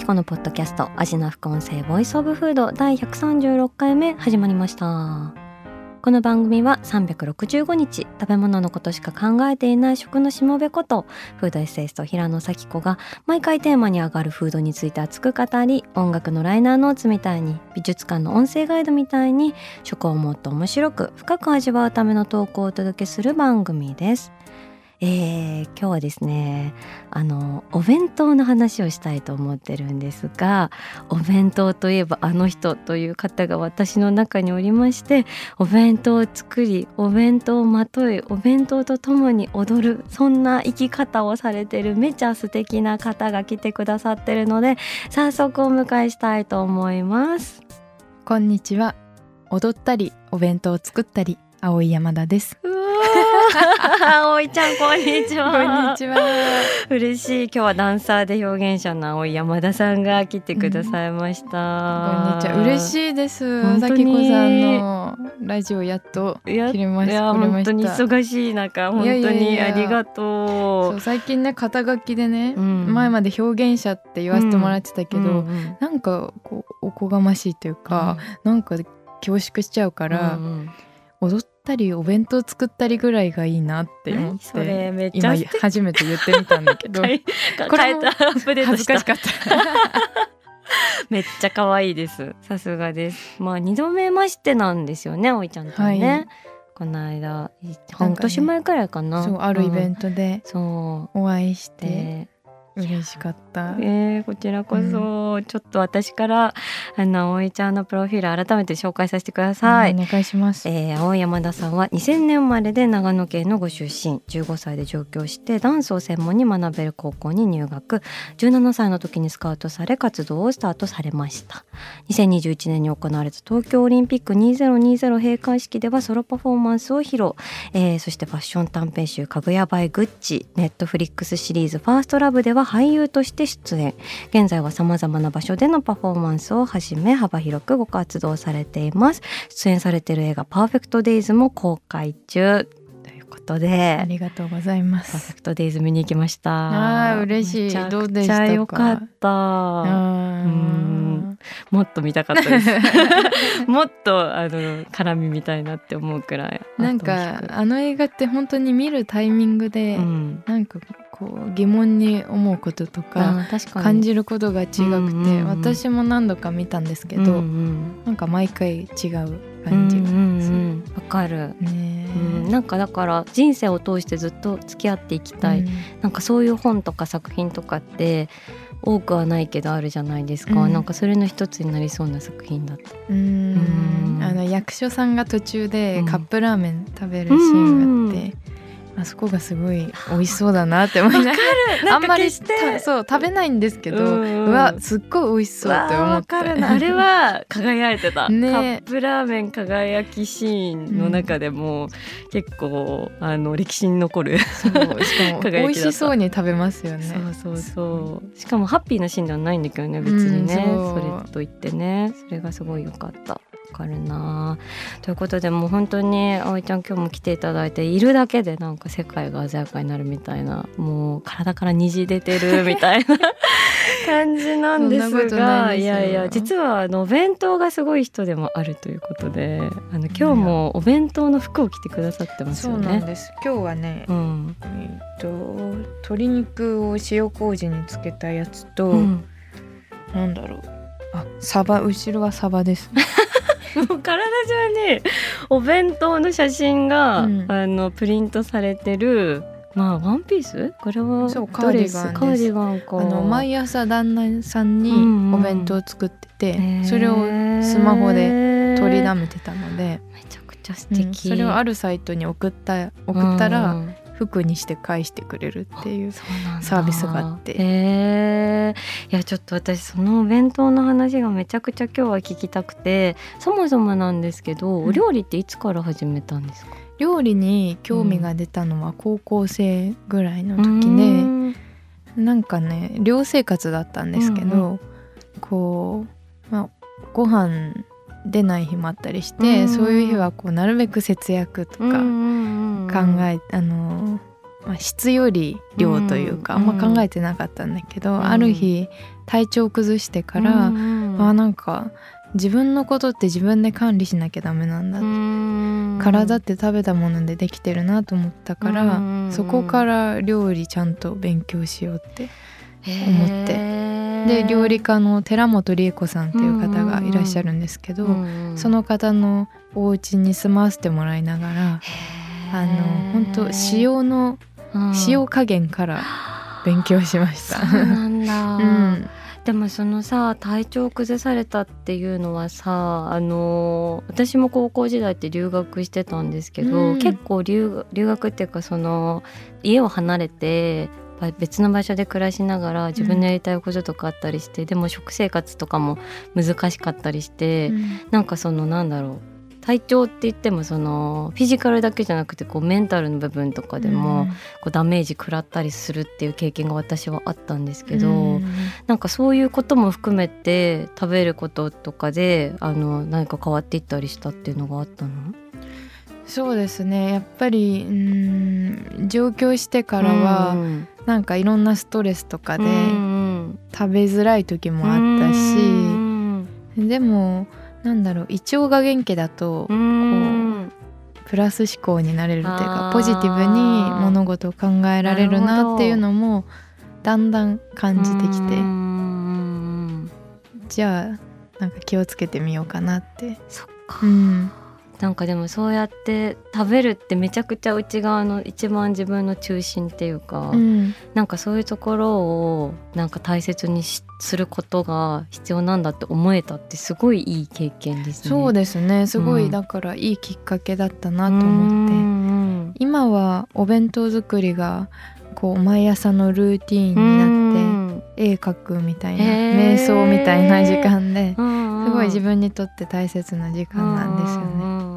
平野咲子のポッドキャスト味な副音声 voice of food 第136回目始まりましたこの番組は365日食べ物のことしか考えていない食のしもべことフードエッセイスト平野紗季子が毎回テーマに上がるフードについて熱く語り音楽のライナーノーツみたいに美術館の音声ガイドみたいに食をもっと面白く深く味わうための投稿をお届けする番組です。えー、今日はですねあのお弁当の話をしたいと思ってるんですがお弁当といえばあの人という方が私の中におりましてお弁当を作りお弁当をまといお弁当とともに踊るそんな生き方をされてるめちゃ素敵な方が来てくださってるので早速お迎えしたいと思います。こんにちは踊ったりお弁当を作ったり青い山田です。葵ちゃんこんにちは。こんにちは。嬉しい。今日はダンサーで表現者の青い山田さんが来てくださいました、こんにちは。嬉しいです。本当に。さんのラジオやっと切れました。本当に忙しい中本当にありがそとう。う最近ね肩書きでね、うん。前まで表現者って言わせてもらってたけど、うんうんなんかこうおこがましいというか、なんか恐縮しちゃうから、うんうん。踊ったりお弁当作ったりぐらいがいいなって思っそてれめっちゃ今初めて言ってみたんだけど。これも変えたアップデートし恥ずかしたかった。めっちゃ可愛いです。さすがです。まあ二度目ましてなんですよねおいちゃんとね、はい。この間半年前くらいかな。そうあるイベンントでト、そう。お会いして。で嬉しかった。えー、こちらこそ、ちょっと私からあのアオイちゃんのプロフィール改めて紹介させてください。お願いします。えー、アオイヤマダさんは2000年生まれで長野県のご出身15歳で上京してダンスを専門に学べる高校に入学17歳の時にスカウトされ活動をスタートされました2021年に行われた東京オリンピック2020閉会式ではソロパフォーマンスを披露、えーそしてファッション短編集「 Kaguya by Gucci」ネットフリックスシリーズ「 First Love では俳優として出演。現在はさまざまな場所でのパフォーマンスをはじめ幅広くご活動されています。出演されている映画「パーフェクト・デイズ」も公開中。ということで。ありがとうございまパーフェす。クト・デイズ見に行きました。あー嬉しい。どうでしたか？ちゃ良かった。あうん。もっと見たかったです。もっとあの絡みみたいなって思うくらい。なんかあの映画って本当に見るタイミングで、うん。なんかこう疑問に思うこととか感じることが違くて、うんうんうん私も何度か見たんですけど、うんうんなんか毎回違ううん感じがうんうんわかる、ねうん、なんかだから人生を通してずっと付き合っていきたい、うん。なんかそういう本とか作品とかって多くはないけどあるじゃないですか、うん。なんかそれの一つになりそうな作品だった。うーん。うん。あの役所さんが途中うん。でカップラーメン食べるシーンがあって、あそこがすごい美味しそうだなって思いながらあんまりたそう食べないんですけど、ううん。わすっごい美味しそうって思ってあれは輝いてた、ね。カップラーメン輝きシーンの中でも、結構あの歴史に残るそうしかも 美味しそうに食べますよね。そうそうそう。しかもハッピーなシーンではないんだけどね別にね、うんそれと言ってね。それがすごい良かった。わかるな。ということでもう本当に葵ちゃん今日も来ていただいているだけでなんか世界が鮮やかになるみたいな。もう体から虹出てるみたいな 感じなんですがないやいや実はあのお弁当がすごい人でもあるということであの今日もお弁当の服を着てくださってますそうよね。なんです。今日はね、うん。えっと鶏肉を塩麹につけたやつと、うんなんだろうあサバ後ろはサバですも う体中にお弁当の写真が、うん。あのプリントされてるまあワンピース？これはそうカーディガンです。カーディガンか。あの毎朝旦那さんにうんうんお弁当を作ってて、へー。それをスマホで取りだめてたので。めちゃくちちゃ素敵、うん、それをあるサイトに送った送ったら、うん服にして返してくれるっていうサービスがあって。へいやちょっと私そのお弁当の話がめちゃくちゃ今日は聞きたくてそもそもなんですけど、お料理っていつから始めたんですか？料理に興味が出たのは高校生ぐらいの時で、うん。なんかね寮生活だったんですけど、うんうん、こう、まあ、ご飯出ない日もあったりして、うん、そういう日はこうなるべく節約とか考え、あの、まあ、質より量というか、あんま考えてなかったんだけど、ある日体調を崩してから、うん、あなんか自分のことって自分で管理しなきゃダメなんだって。体って食べたものでできてるなと思ったからそこから料理ちゃんと勉強しようって思ってで料理家の寺本理恵子さんっていう方がいらっしゃるんですけどその方のお家に住まわせてもらいながらあの本当塩の塩加減から勉強しました。そうなんだ、うん。でもそのさ体調を崩されたっていうのはさあの私も高校時代って留学してたんですけど、うん、結構留学っていうかその家を離れて別の場所で暮らしながら自分のやりたいこととかあったりして、うん、でも食生活とかも難しかったりして、うん、なんかそのなんだろう体調って言ってもそのフィジカルだけじゃなくてこうメンタルの部分とかでもこうダメージ食らったりするっていう経験が私はあったんですけど、うん、なんかそういうことも含めて食べることとかであの何か変わっていったりしたっていうのがあったの？そうですね。やっぱりうん上京してからは、うん、なんかいろんなストレスとかで食べづらい時もあったし、うん、でもなんだろう胃腸が元気だとこうプラス思考になれるっていうかポジティブに物事を考えられるなっていうのもだんだん感じてきて。じゃあなんか気をつけてみようかなって。そっか、うん、なんかでもそうやって食べるってめちゃくちゃ内側の一番自分の中心っていうか、うん、なんかそういうところをなんか大切にすることが必要なんだって思えたってすごいいい経験ですね。そうですね。すごい、だからいいきっかけだったなと思って、うん、今はお弁当作りがこう毎朝のルーティーンになって、絵描くみたいな、瞑想みたいな時間ですごい自分にとって大切な時間なんですよね。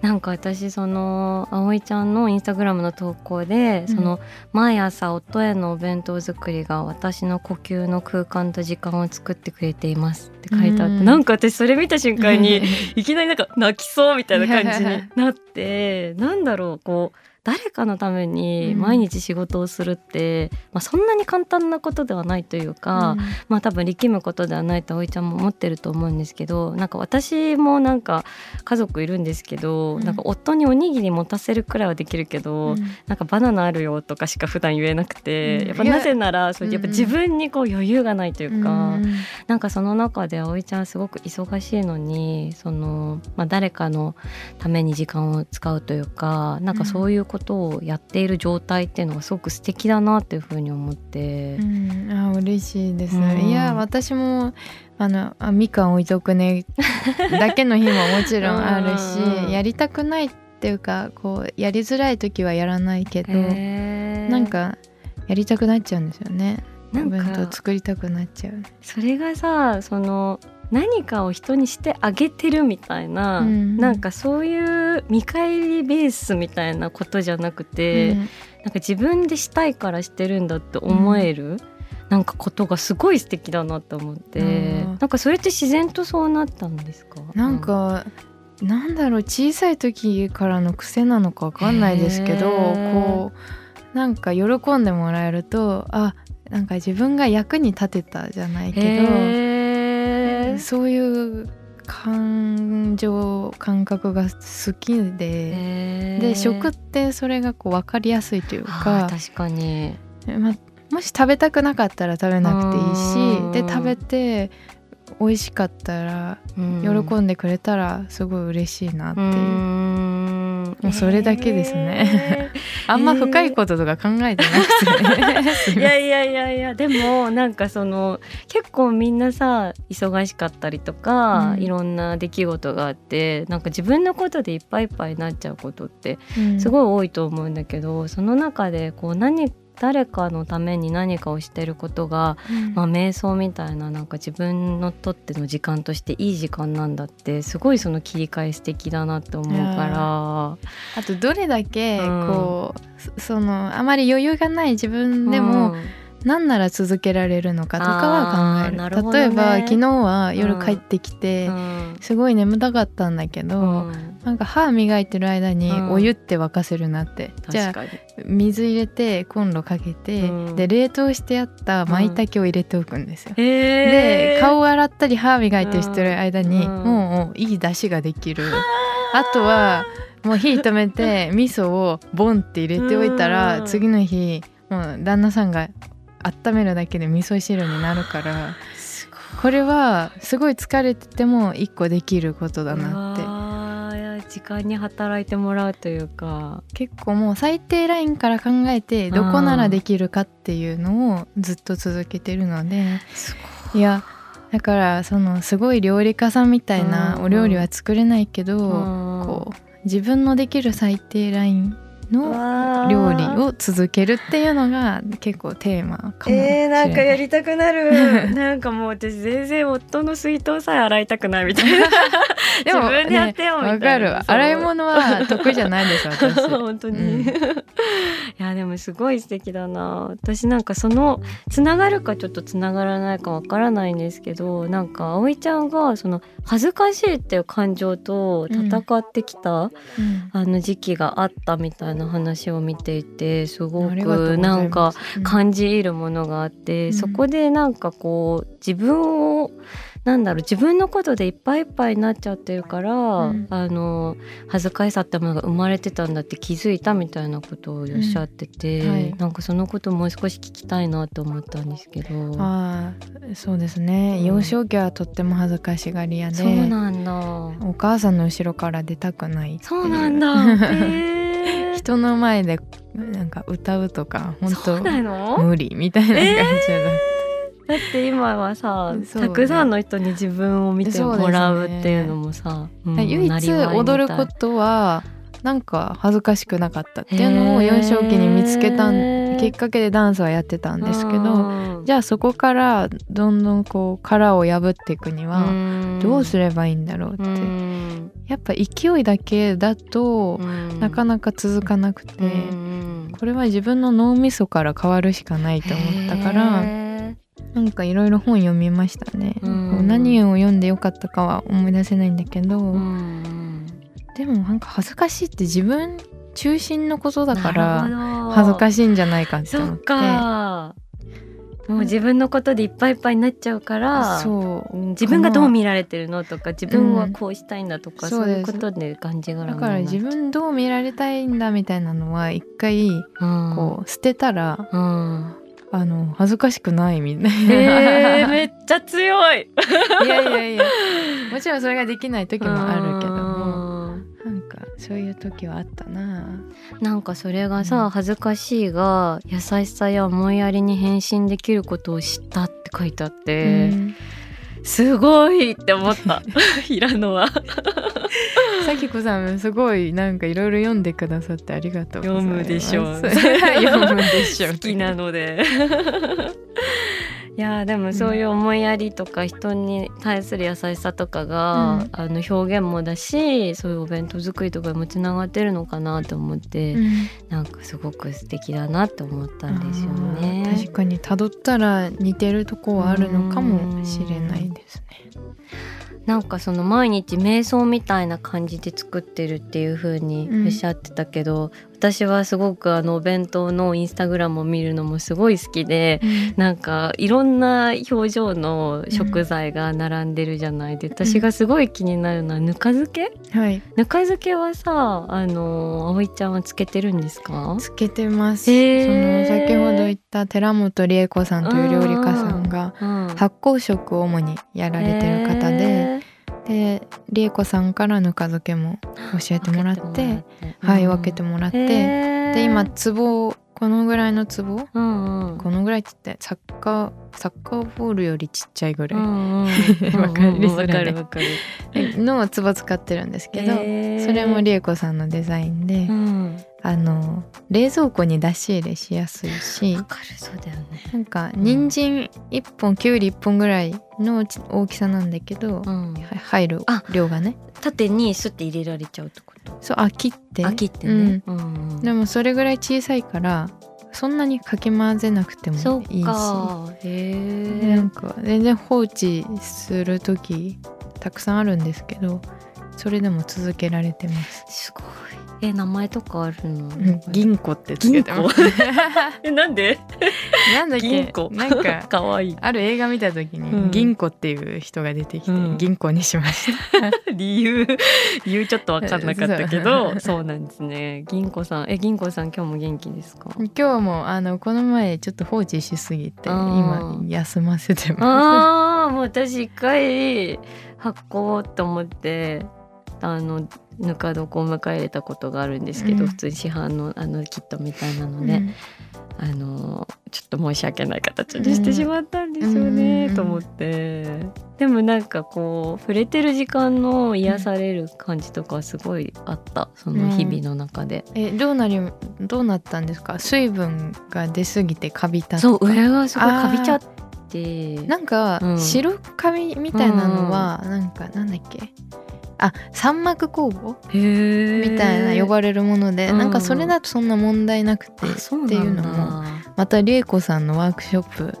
なんか私その葵ちゃんのインスタグラムの投稿で、うん、その毎朝夫へのお弁当作りが私の呼吸の空間と時間を作ってくれていますって書いてあって、うん、なんか私それ見た瞬間にいきなりなんか泣きそうみたいな感じになってなんだろうこう誰かのために毎日仕事をするって、うん、まあ、そんなに簡単なことではないというか、うん、まあ多分力むことではないと葵ちゃんも思ってると思うんですけどなんか私もなんか家族いるんですけど、うん、なんか夫におにぎり持たせるくらいはできるけど、うん、なんかバナナあるよとかしか普段言えなくて、やっぱなぜならそうやっぱ自分にこう余裕がないというか、うん、なんかその中で葵ちゃんすごく忙しいのにその、まあ、誰かのために時間を使うというかなんかそういうことことをやっている状態っていうのがすごく素敵だなっていうふうに思って、うん、あ嬉しいです、うん、いや私もあのあみかん置いとくね。だけの日ももちろんあるしやりたくないっていうかこうやりづらい時はやらないけどなんかやりたくなっちゃうんですよね。なんか作りたくなっちゃう。それがさその何かを人にしてあげてるみたいな、うん、なんかそういう見返りベースみたいなことじゃなくて、うん、なんか自分でしたいからしてるんだって思える、うん、なんかことがすごい素敵だなと思って、うん、なんかそれって自然とそうなったんですか？なんか、うん、なんだろう小さい時からの癖なのかわかんないですけどこうなんか喜んでもらえるとあなんか自分が役に立てたじゃないけど。そういう感情感覚が好きで。で食ってそれがこう分かりやすいというか確かに、ま、もし食べたくなかったら食べなくていいしで食べて美味しかったら喜んでくれたらすごい嬉しいなっていう。もうそれだけですね、あんま深いこととか考えてなくて、いやいやいやいやでもなんかその結構みんなさ忙しかったりとか、うん。いろんな出来事があってなんか自分のことでいっぱいいっぱいになっちゃうことってすい、ごい多いと思うんだけど、その中でこう何誰かのために何かをしてることが、うん。まあ、瞑想みたいななんか自分のとっての時間としていい時間なんだってすごいその切り替え素敵だなって思うから。あとどれだけうん。こう、そそのあまり余裕がない自分でも、うん。何なら続けられるのかとかは考える。ね。例えば昨日は夜帰ってきて、うん。すごい眠たかったんだけど、うんなんか歯磨いてる間にうん。お湯って沸かせるなって、じゃあ水入れてコンロかけて、うん。で冷凍してあった舞茸を入れておくんですよ。へで顔洗ったり歯磨いたりしてる間に、うん。もういい出汁ができる。あとはもう火止めて 味噌をボンって入れておいたら、うん。次の日もう旦那さんが温めるだけで味噌汁になるからすこれはすごい疲れてても一個できることだなって。あ時間に働いてもらうというか。結構もう最低ラインから考えてどこならできるかっていうのをずっと続けてるので、い。やだからそのすごい料理家さんみたいなお料理は作れないけど、こう自分のできる最低ラインの料理を続けるっていうのが結構テーマかもしれない。えー、なんかやりたくなる。なんかもう私全然夫の水筒さえ洗いたくないみたいな。でも自分でやってよみたいな。ねわかる。洗い物は得意じゃないです私。本当に、うん。いやでもすごい素敵だな。私なんかそのつながるかちょっとつながらないかわからないんですけどなんか葵ちゃんがその恥ずかしいっていう感情と戦ってきた、うん。あの時期があったみたいな話を見ていてすごくなんかうん感じ入るものがあって、うんそこでなんかこう自分をなんだろう自分のことでいっぱいいっぱいになっちゃってるから、うんあの恥ずかしさってものが生まれてたんだって気づいたみたいなことをおっしゃってて、うんはいなんかそのこともう少し聞きたいなと思ったんですけど。ああそうですね、うん幼少期はとっても恥ずかしがり屋でそうなんだ。お母さんの後ろから出たくないそうなんだ。へー人の前でなんか歌うとか本当の？無理みたいな感じだ、だって今はさ、ね。たくさんの人に自分を見てもらうっていうのもさ、うん唯一踊ることはなんか恥ずかしくなかったっていうのを幼少期に見つけたきっかけでダンスはやってたんですけどうん。じゃあそこからどんどんこう殻を破っていくにはどうすればいいんだろうって、うんやっぱ勢いだけだとうん。なかなか続かなくて、うんこれは自分の脳みそから変わるしかないと思ったからへなんかいろいろ本読みましたね、何を読んでよかったかは思い出せないんだけど、でもなんか恥ずかしいって自分中心のことだかなら恥ずかしいんじゃないかって思って。かもう自分のことでいっぱいいっぱいになっちゃうからそう。うん自分がどう見られてるのとか自分はこうしたいんだとか、うんそういうことで感じがらだから自分どう見られたいんだみたいなのは一回分こう捨てたら、う、うん、あの恥ずかしくないみたいな、えー、めっちゃ強い。いやいやいや。もちろんそれができない時もあるけどなんかそういう時はあったな。なんかそれがさ、うん。恥ずかしいが優しさや思いやりに変身できることを知ったって書いてあって、うん。すごいって思った。平野は。さきこさんすごいなんかいろいろ読んでくださってありがとうございます。読むでしょう。読むでしょう。好きなのでいやでもそういう思いやりとか人に対する優しさとかが、うん。あの表現もだしそういうお弁当作りとかにもつながってるのかなと思って、うん。なんかすごく素敵だなって思ったんですよね。確かに辿ったら似てるとこはあるのかもしれないですねなんかその毎日瞑想みたいな感じで作ってるっていう風にうんおっしゃってたけど、私はすごくあのお弁当のインスタグラムを見るのもすごい好きで、なんかいろんな表情の食材が並んでるじゃないで、私がすごい気になるのはぬか漬け？はい。ぬか漬けはさあの葵ちゃんはつけてるんですか？つけてます、へー。その先ほど言った寺本理恵子さんという料理家さんがうん。発酵食を主にやられてる方で、で理恵子さんからぬか漬けも教えてもらってはい分けてもらって、でで今壺このぐらいの壺うんうん。このぐらいって言ってサッカーサッカーボールよりちっちゃいぐらい。うんうん。わかの壺使ってるんですけど、へー。それも理恵子さんのデザインで、うんあの冷蔵庫に出し入れしやすいしわかるそうだよね。なんか人参1本きゅうり1本ぐらいのち大きさなんだけど、うん。は入るあ量がね。縦にスッて入れられちゃうってこと？そうあ切って。あ切ってね。うん。うんでもそれぐらい小さいからそんなにかき混ぜなくてもいいし。なんか全然放置する時たくさんあるんですけどそれでも続けられてます、すごいえ名前とかあるの？うん、銀庫ってつけてます。えなんで？なんだっけ？銀庫なんか かわいい。ある映画見た時に、うん。銀庫っていう人が出てきて、うん。銀庫にしました。理由理由ちょっと分かんなかったけどそうなんですね。銀子さん。え銀子さん今日も元気ですか？今日もあのこの前ちょっと放置しすぎて今休ませてます。ああもう私一回発酵と思ってあのぬか床を迎え入れたことがあるんですけど、うん。普通に市販のあのキットみたいなので、うん。あのちょっと申し訳ない形にしてしまったんですよね、うん。と思って。でもなんかこう触れてる時間の癒される感じとかはすごいあったその日々の中で、えどうなりどうなったんですか？水分が出すぎてカビたそう上がすごいかびちゃって。なんか、うん。白カビみたいなのは、なんかなんだっけ？あ三膜酵母へー。みたいな呼ばれるもので、うん。なんかそれだとそんな問題なくて、っていうのもまた理恵子さんのワークショップ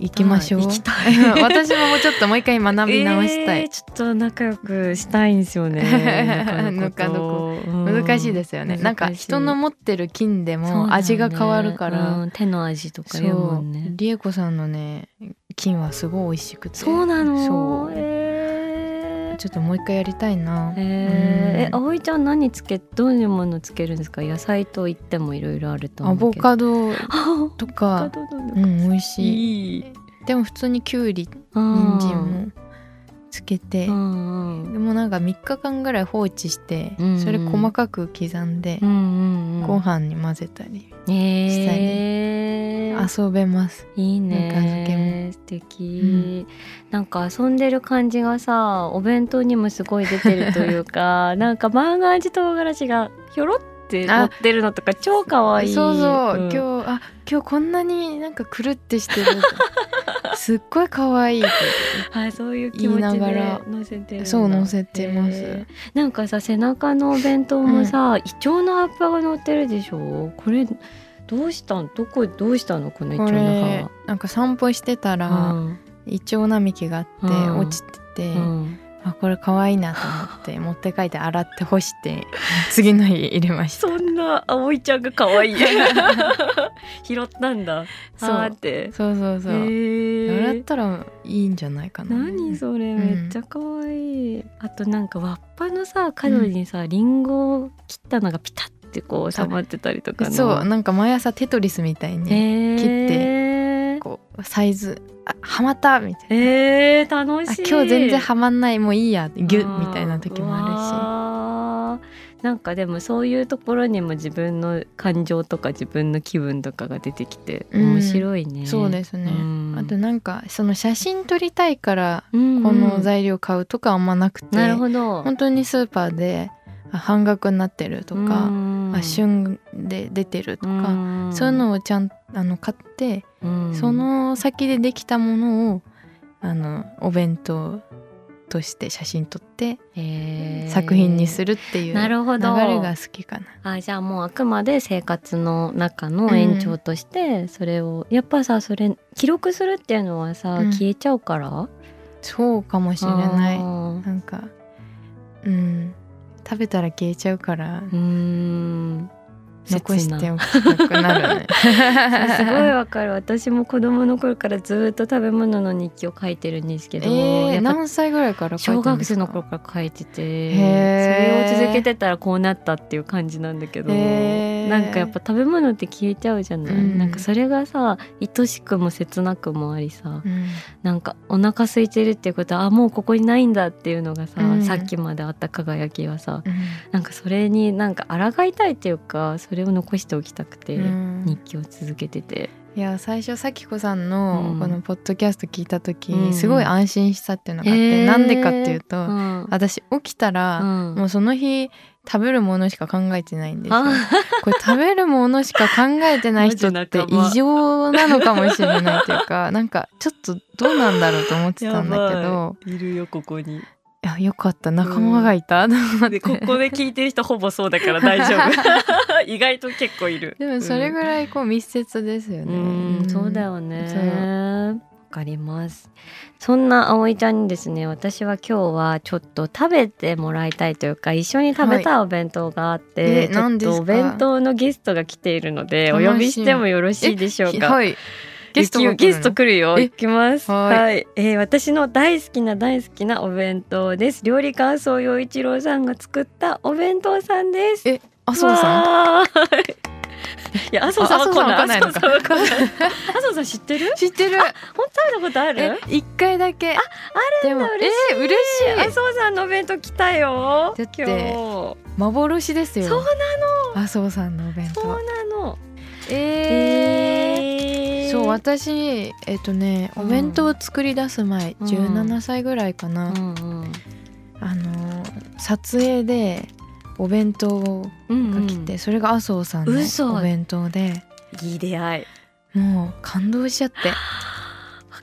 行きましょう。行きたい。私ももうちょっともう一回学び直したい、えーちょっと仲良くしたいんですよね。ぬか床うん難しいですよね。なんか人の持ってる菌でも味が変わるから。うん。手の味とか言うもんね。理恵子さんのね菌はすごい美味しくて。そうなの？そう。えーちょっともう一回やりたいな。えうん。葵ちゃん何つけどういうものつけるんですか？野菜といってもいろいろあると思アボうけど。カド。あ とアボかカドなのかうん美味しい。でも普通にきゅうり人人参もつけて。うんうん。でもなんか3日間ぐらい放置してうんうん。それ細かく刻んでうんうんうん。ご飯に混ぜたりえー。遊べます。いいね。素敵、なんか遊んでる感じがさお弁当にもすごい出てるというか なんか万願寺唐辛子がひょろって乗ってるのとか超可愛い。そうそう、ん。今日あ今日こんなになんかくるってしてる。すっごい可愛い。はい、そういう気持ちでら。乗せてそう乗せてます。なんかさ背中のお弁当もさ、イチョウの葉っぱが乗ってるでしょ？これどうしたん？どこどうしたの？このイチョこウのれなんか散歩してたら、葉うん。イチョウ並木があって、うん。落ちてて、うんあこれ可愛いなと思って 持って帰って洗って干して次の日入れました。そんな葵ちゃんが可愛い。拾ったんだ。そう。って。そうそうそう、へ洗っーたらいいんじゃないかな。何それん。めっちゃ可愛い、あとなんかわっぱのさ角にさ、リンゴを切ったのがピタッてこう収まってたりとかの。そうなんか毎朝テトリスみたいに切ってこうサイズ。あはまったみたいな。えー、楽しい。あ今日全然はまんないもういいやギュッみたいな時もああるし。なんかでもそういうところにも自分の感情とか自分の気分とかが出てきてうん。面白いね、るしそうですね、うん。あとなんかその写真撮りたいからうん。うんこの材料買うとかあんまなくて、なるほど。本当にスーパーであ半額になってるとか、うん。あ旬で出てるとか、ん。そういうのをちゃんあの買って、うんその先でできたものをあのお弁当として写真撮って作品にするっていうなるほ流どれが好きかな。あじゃあもうあくまで生活の中の延長としてそれを、やっぱさそれ記録するっていうのはさ、うん。消えちゃうから？そうかもしれない。なんかうん。食べたら消えちゃうから。うーん残しておきたくなるね。すごいわかる。私も子供の頃からずっと食べ物の日記を書いてるんですけど、えー、何歳ぐらいから小学生の頃から書いててそれを続けてたらこうなったっていう感じなんだけどなんかやっぱ食べ物って消えちゃうじゃない、うん、なんかそれがさ愛しくも切なくもありさ、うん、なんかお腹空いてるっていうことはあもうここにないんだっていうのがさ、うん、さっきまであった輝きはさ、うん、なんかそれになんか抗いたいっていうかそれを残しておきたくて日記を続けてて。いや最初咲子さんのこのポッドキャスト聞いた時、うん、すごい安心したっていうのがあって、な、んでかっていうと、うん、私起きたら、もうその日食べるものしか考えてないんですよ。これ食べるものしか考えてない人って異常なのかもしれないというかなんかちょっとどうなんだろうと思ってたんだけど いるよここにいやよかった。仲間がいた、うん、ここで聞いてる人ほぼそうだから大丈夫。意外と結構いる。でもそれぐらいこう密接ですよね、うん、そうだよね。わかります。そんな葵ちゃんにですね私は今日はちょっと食べてもらいたいというか一緒に食べたい。お弁当があって、はい、ちょっとお弁当のゲストが来ているのでお呼びしてもよろしいでしょうか？はいゲストゲスト来るよ。行きます。はい、はい、えー、私の大好きな大好きなお弁当です。料理感想陽一郎さんが作ったお弁当さんです。え、麻生さん？いや、麻生さんは来ないのか。麻生さん知ってる？知ってる。本当？食べたことある？一回だけ。あ、あるんだ。嬉しい。嬉しい。麻生さんのお弁当来たよ。だって幻ですよ。そうなの。麻生さんのお弁当。そうなの。えー、えー、そう私えっ、ー、とね、お弁当を作り出す前、うん、17歳ぐらいかな、うんうん、あの撮影でお弁当が来て、うん。うん、それが麻生さんのお弁当で。いい出会い。もう感動しちゃって。わ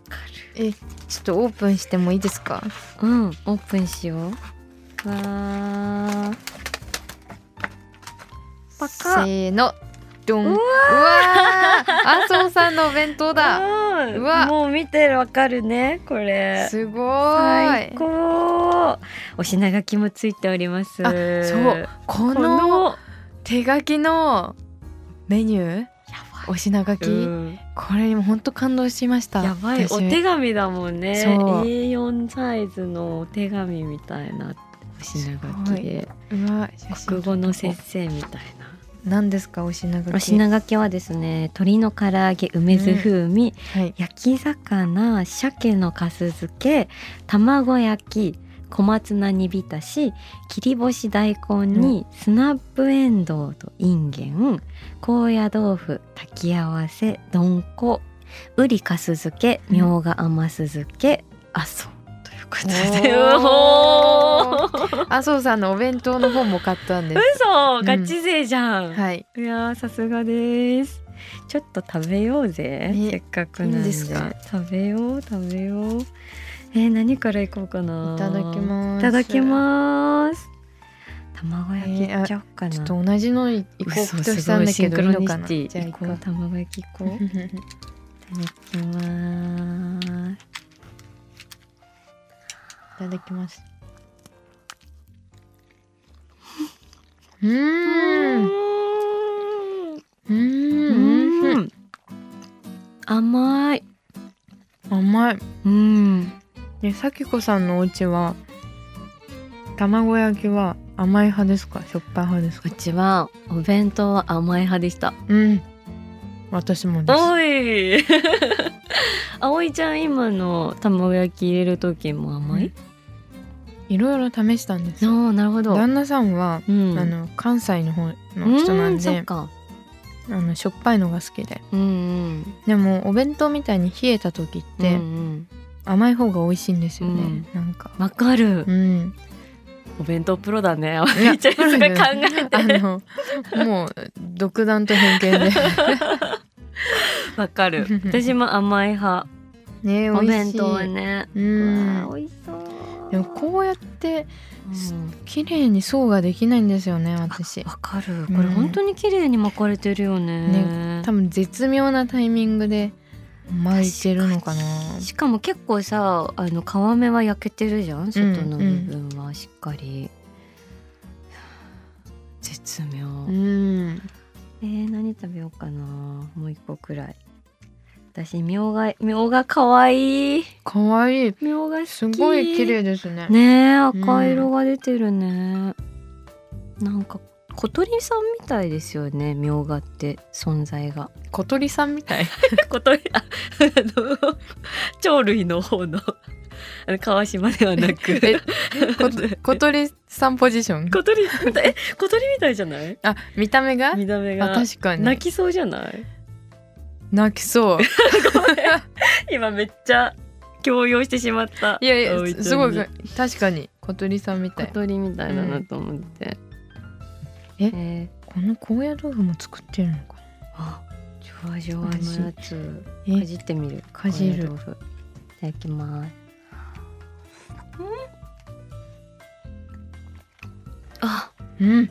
かる。えちょっとオープンしてもいいですか？うんオープンしよう。わパカ。せーのドン。うわ麻生さんのお弁当だ。うわ。もう見てるわかるねこれ。すごい。最高。お品書きもついております。そう。この手書きのメニュー？お品書き、うん、これにも本当感動しました。やばい。お手紙だもんね。A4 サイズのお手紙みたいなお品書きで。国語の先生みたいな何ですかお品書き？お品書きはですね鶏の唐揚げ梅酢風味、うん。はい、焼き魚鮭のかす漬け卵焼き小松菜煮浸し切り干し大根にスナップエンドウとインゲン高野豆腐炊き合わせどんこうりかす漬けみょうが甘酢漬けあそうことで 麻生さんのお弁当の本も買ったんです。嘘ガチ勢じゃん、うん、はい。いやさすがです。ちょっと食べようぜ。せっかくなんで。食べよう食べよう。えー、何からいこうかな。いただきます。いただきます。卵焼きいっちゃおうかな、ちょっと同じのいこうとしたんだけどいいのかな？じゃあこう。卵焼きいこう。いただきます。いただきます。うん。うん。甘い。甘い。うん。で咲子さんのお家は卵焼きは甘い派ですか？しょっぱい派ですか？うちはお弁当は甘い派でした。うん。私もです。おい 葵ちゃん今の卵焼き入れる時も甘い、いろいろ試したんですよ。なるほど。旦那さんは、うん、あの関西の方の人なんであのしょっぱいのが好きで、うんうん、でもお弁当みたいに冷えた時って、うんうん、甘い方が美味しいんですよね、うん、なんか。わかる、うん、お弁当プロだね。めっちゃそれ考えて。あのもう独断と偏見で わかる。私も甘い派。ねお弁当はね。うん。美味しそう。でもこうやって綺麗に層ができないんですよね私。わかる。これ本当に綺麗に巻かれてるよね。ね多分絶妙なタイミングで巻いてるのかな。しかも結構さあの皮目は焼けてるじゃん？外の部分はしっかり、うんうん、絶妙。うんえー、何食べようかな。もう一個くらい。私みょうがみょうがかわい。いかわい。いみょうがすごい綺麗ですね。ねえ赤色が出てるね、なんか小鳥さんみたいですよねみょうがって存在が。小鳥さんみたい？小鳥あ あの鳥類の方のあの川島ではなく。小鳥さんポジション？小鳥え小鳥みたいじゃない？あ見た目が？見た目が。あ確かに。泣きそうじゃない？泣きそう。今めっちゃ強要してしまった。いやいやすごい確かに。小鳥さんみたい。小鳥みたいだなと思って、え？えこの高野豆腐も作ってるのかあジュワジュワのやつ。え？かじってみる。かじる。いただきますあうん。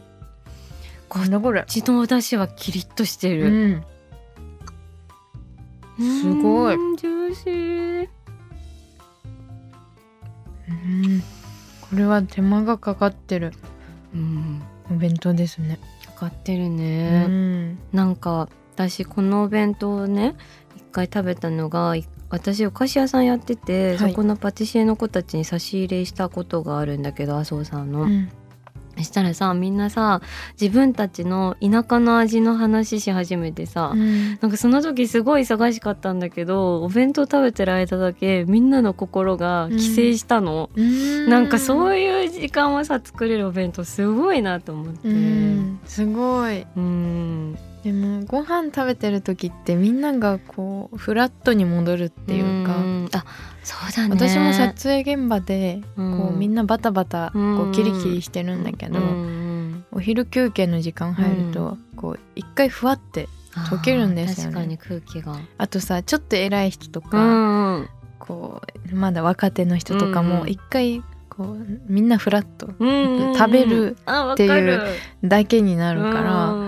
こなん。だこれっちのお出汁はキリッとしてうる、ん。すごい。うんジューシー。うん。これは手間がかかってる。うん。お弁当ですね。かかってるうね、ん。なんか私このお弁当をね一回食べたのがい私お菓子屋さんやってて、はい。そこのパティシエの子たちに差し入れしたことがあるんだけど麻生さんの、うん。そしたらさみんなさ自分たちの田舎の味の話し始めてさ、うん。なんかその時すごい忙しかったんだけどお弁当食べてる間だけみんなの心が帰省したの、うん。なんかそういう時間をさ作れるお弁当すごいなと思って。うん。すごい。うんでもご飯食べてる時ってみんながこうフラットに戻るっていうかん。あそうだね。私も撮影現場でうん。こうみんなバタバタこうキリキリしてるんだけどうんお昼休憩の時間入るとこう一回ふわって溶けるんですよね。確かに空気が。あとさちょっと偉い人とうかこうまだ若手の人とかも一回こうみんなフラット食べるあわていうだけになるからうん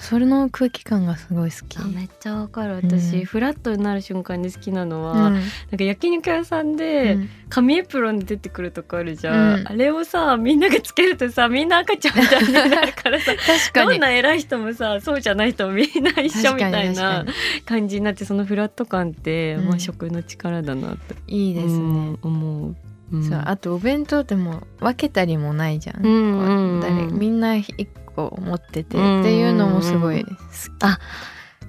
それの空気感がすごい好き。あめっちゃわかる私、うん。フラットになる瞬間で好きなのは、うん。なんか焼肉屋さんで、うん。紙エプロンで出てくるとこあるじゃん、うん。あれをさみんながつけるとさみんな赤ちゃんみたいにな。るからさ確かに。どんな偉い人もさそうじゃない人もみんな一緒みたいな感じになってそのフラット感って、うん。まあ食の力だなって。にいいですね。うん思う。うん。そうあとお弁当ってもう分けたりもないじゃん。うんうんうんみんな一個持ってて、うんっていうのもすごい好き。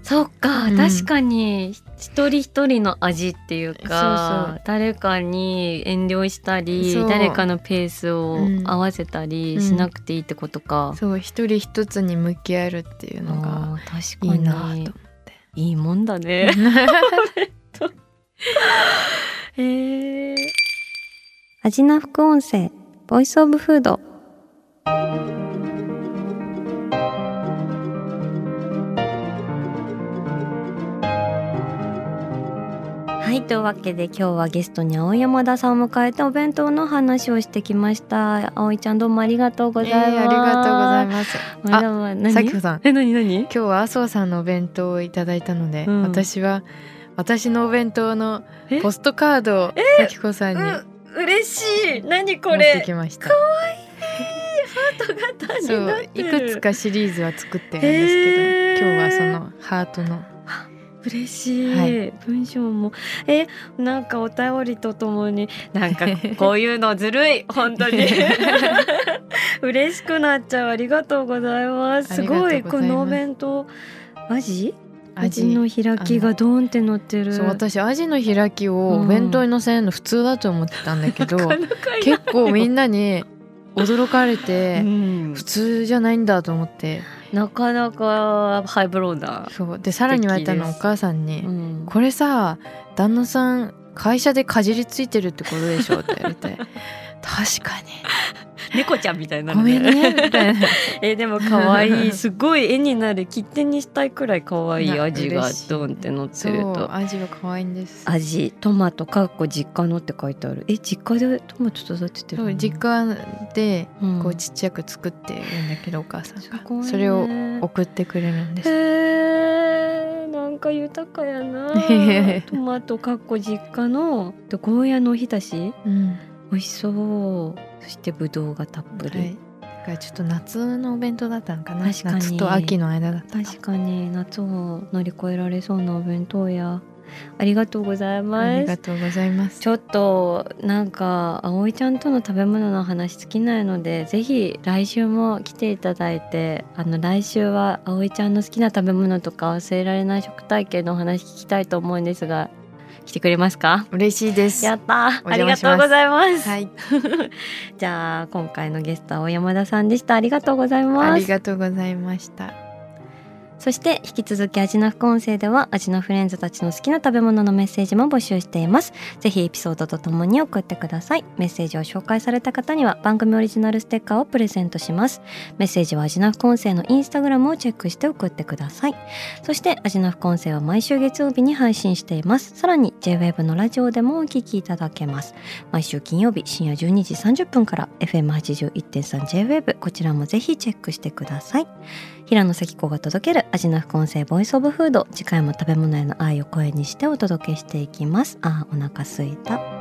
そっか、うん。確かに一人一人の味っていうか誰かに遠慮したり誰かのペースをうん合わせたりうんしなくていいってことか。そう一人一つに向き合えるっていうのがあー確かに。いいなと思って。いいもんだね。へー味な副音声ボイスオブフードはいというわけで今日はゲストに青山田さんを迎えてお弁当の話をしてきました。葵ちゃんどうもありがとうございます、えーありがとうございます。まだまだ何？さきこさん。え何何？今日は麻生さんのお弁当をいただいたので、うん。私は私のお弁当のえ？ポストカードをさきこさんにう嬉しい。何こ持ってれきました。ハート型になってる。いくつかシリーズは作ってるんですけど、へー。今日はそのハートの。嬉しい、はい。文章も。えなんかお便りとともになんかこういうのずるい。本当に。嬉しくなっちゃう。ありがとうございます。すございこのお弁当。アジ？アジ味の開きがドーンって乗ってる。そう私アジの開きをお弁当に乗せるの普通だと思ってたんだけど、なかなかい結構みんなに驚かれて、うん。普通じゃないんだと思って。なかなかハイブローだ、そう。でさらに言われたのお母さんに、うん。これさ旦那さん会社でかじりついてるってことでしょって言われて。確か 猫ちゃんみたいになにるね。ごめんねみたいな。えでも可愛い。すごい絵になる。切手にしたいくらい可愛いな味がドンって乗ってるそうと味は可愛いんです。味トマトかっこ実家のって書いてある。え実家でトマト育ててる実家でうん。こうちっちゃく作ってるんだけどお母さんすごいね。がそれを送ってくれるんです。へー。なんか豊かやな。トマトかっこ実家の。とゴーヤのおひたし？うん美味しそう。そしてぶどうがたっぷり、はい。がちょっと夏のお弁当だったのかな。確かに。夏と秋の間だった確かに。夏を乗り越えられそうなお弁当や。ありがとうございあます。りがとうございます。ちょっとなんか葵ちゃんとの食べ物の話尽きないのでぜひ来週も来ていただいてあの来週は葵ちゃんの好きな食べ物とか忘れられない食体験のお話聞きたいと思うんですが来てくれますか？嬉しいです。やった。ありがとうございます、はい。じゃあ今回のゲストは青山田さんでした。ありがとうございあます。りがとうございましたそして引き続きアジナ副音声ではアジナフレンズたちの好きな食べ物のメッセージも募集しています。ぜひエピソードとともに送ってください。メッセージを紹介された方には番組オリジナルステッカーをプレゼントします。メッセージはアジナ副音声のインスタグラムをチェックして送ってください。そしてアジナ副音声は毎週月曜日に配信しています。さらに JWEB のラジオでもお聞きいただけます。毎週金曜日深夜12時30分から FM81.3JWEB こちらもぜひチェックしてください。平野咲子が届ける味の副音声ボイスオブフード。次回も食べ物への愛を声にしてお届けしていきます。あーお腹すいた。